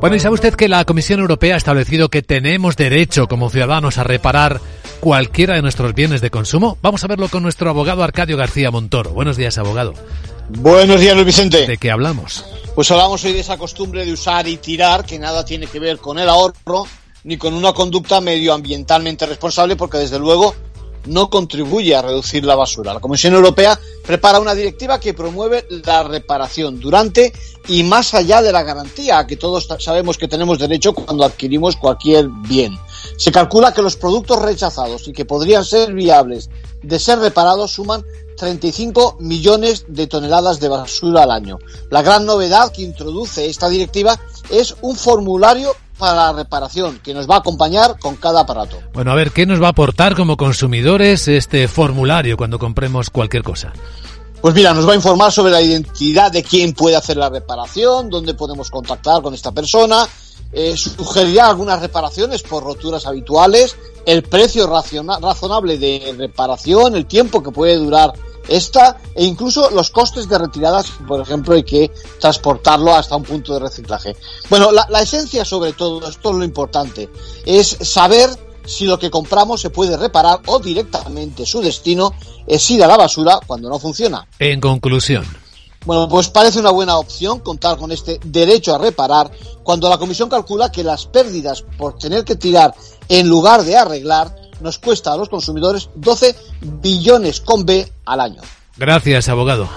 Bueno, ¿y sabe usted que la Comisión Europea ha establecido que tenemos derecho como ciudadanos a reparar cualquiera de nuestros bienes de consumo? Vamos a verlo con nuestro abogado Arcadio García Montoro. Buenos días, abogado. Buenos días, Luis Vicente. ¿De qué hablamos? Pues hablamos hoy de esa costumbre de usar y tirar que nada tiene que ver con el ahorro ni con una conducta medioambientalmente responsable porque desde luego no contribuye a reducir la basura. La Comisión Europea prepara una directiva que promueve la reparación durante y más allá de la garantía a que todos sabemos que tenemos derecho cuando adquirimos cualquier bien. Se calcula que los productos rechazados y que podrían ser viables de ser reparados suman 35 millones de toneladas de basura al año. La gran novedad que introduce esta directiva es un formulario para la reparación que nos va a acompañar con cada aparato. Bueno, a ver, ¿qué nos va a aportar como consumidores este formulario cuando compremos cualquier cosa? Pues mira, nos va a informar sobre la identidad de quién puede hacer la reparación, dónde podemos contactar con esta persona, eh, sugerirá algunas reparaciones por roturas habituales, el precio razonable de reparación, el tiempo que puede durar esta e incluso los costes de retirada, por ejemplo, hay que transportarlo hasta un punto de reciclaje. Bueno, la, esencia sobre todo, esto es lo importante, es saber si lo que compramos se puede reparar o directamente su destino es ir a la basura cuando no funciona. En conclusión. Bueno, pues parece una buena opción contar con este derecho a reparar cuando la Comisión calcula que las pérdidas por tener que tirar en lugar de arreglar nos cuesta a los consumidores 12 billones con B al año. Gracias, abogado.